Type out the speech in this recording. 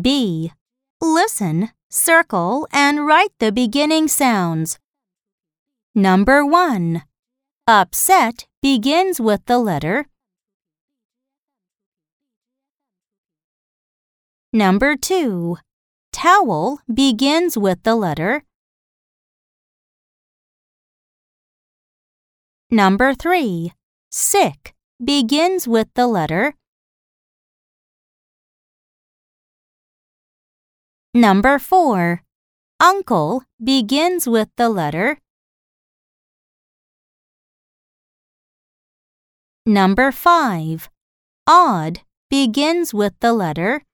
B. Listen, circle, and write the beginning sounds. Number 1. Upset begins with the letter. Number 2. Towel begins with the letter. Number 3. Sick begins with the letter. Number 4. Uncle begins with the letter. Number 5. Odd begins with the letter.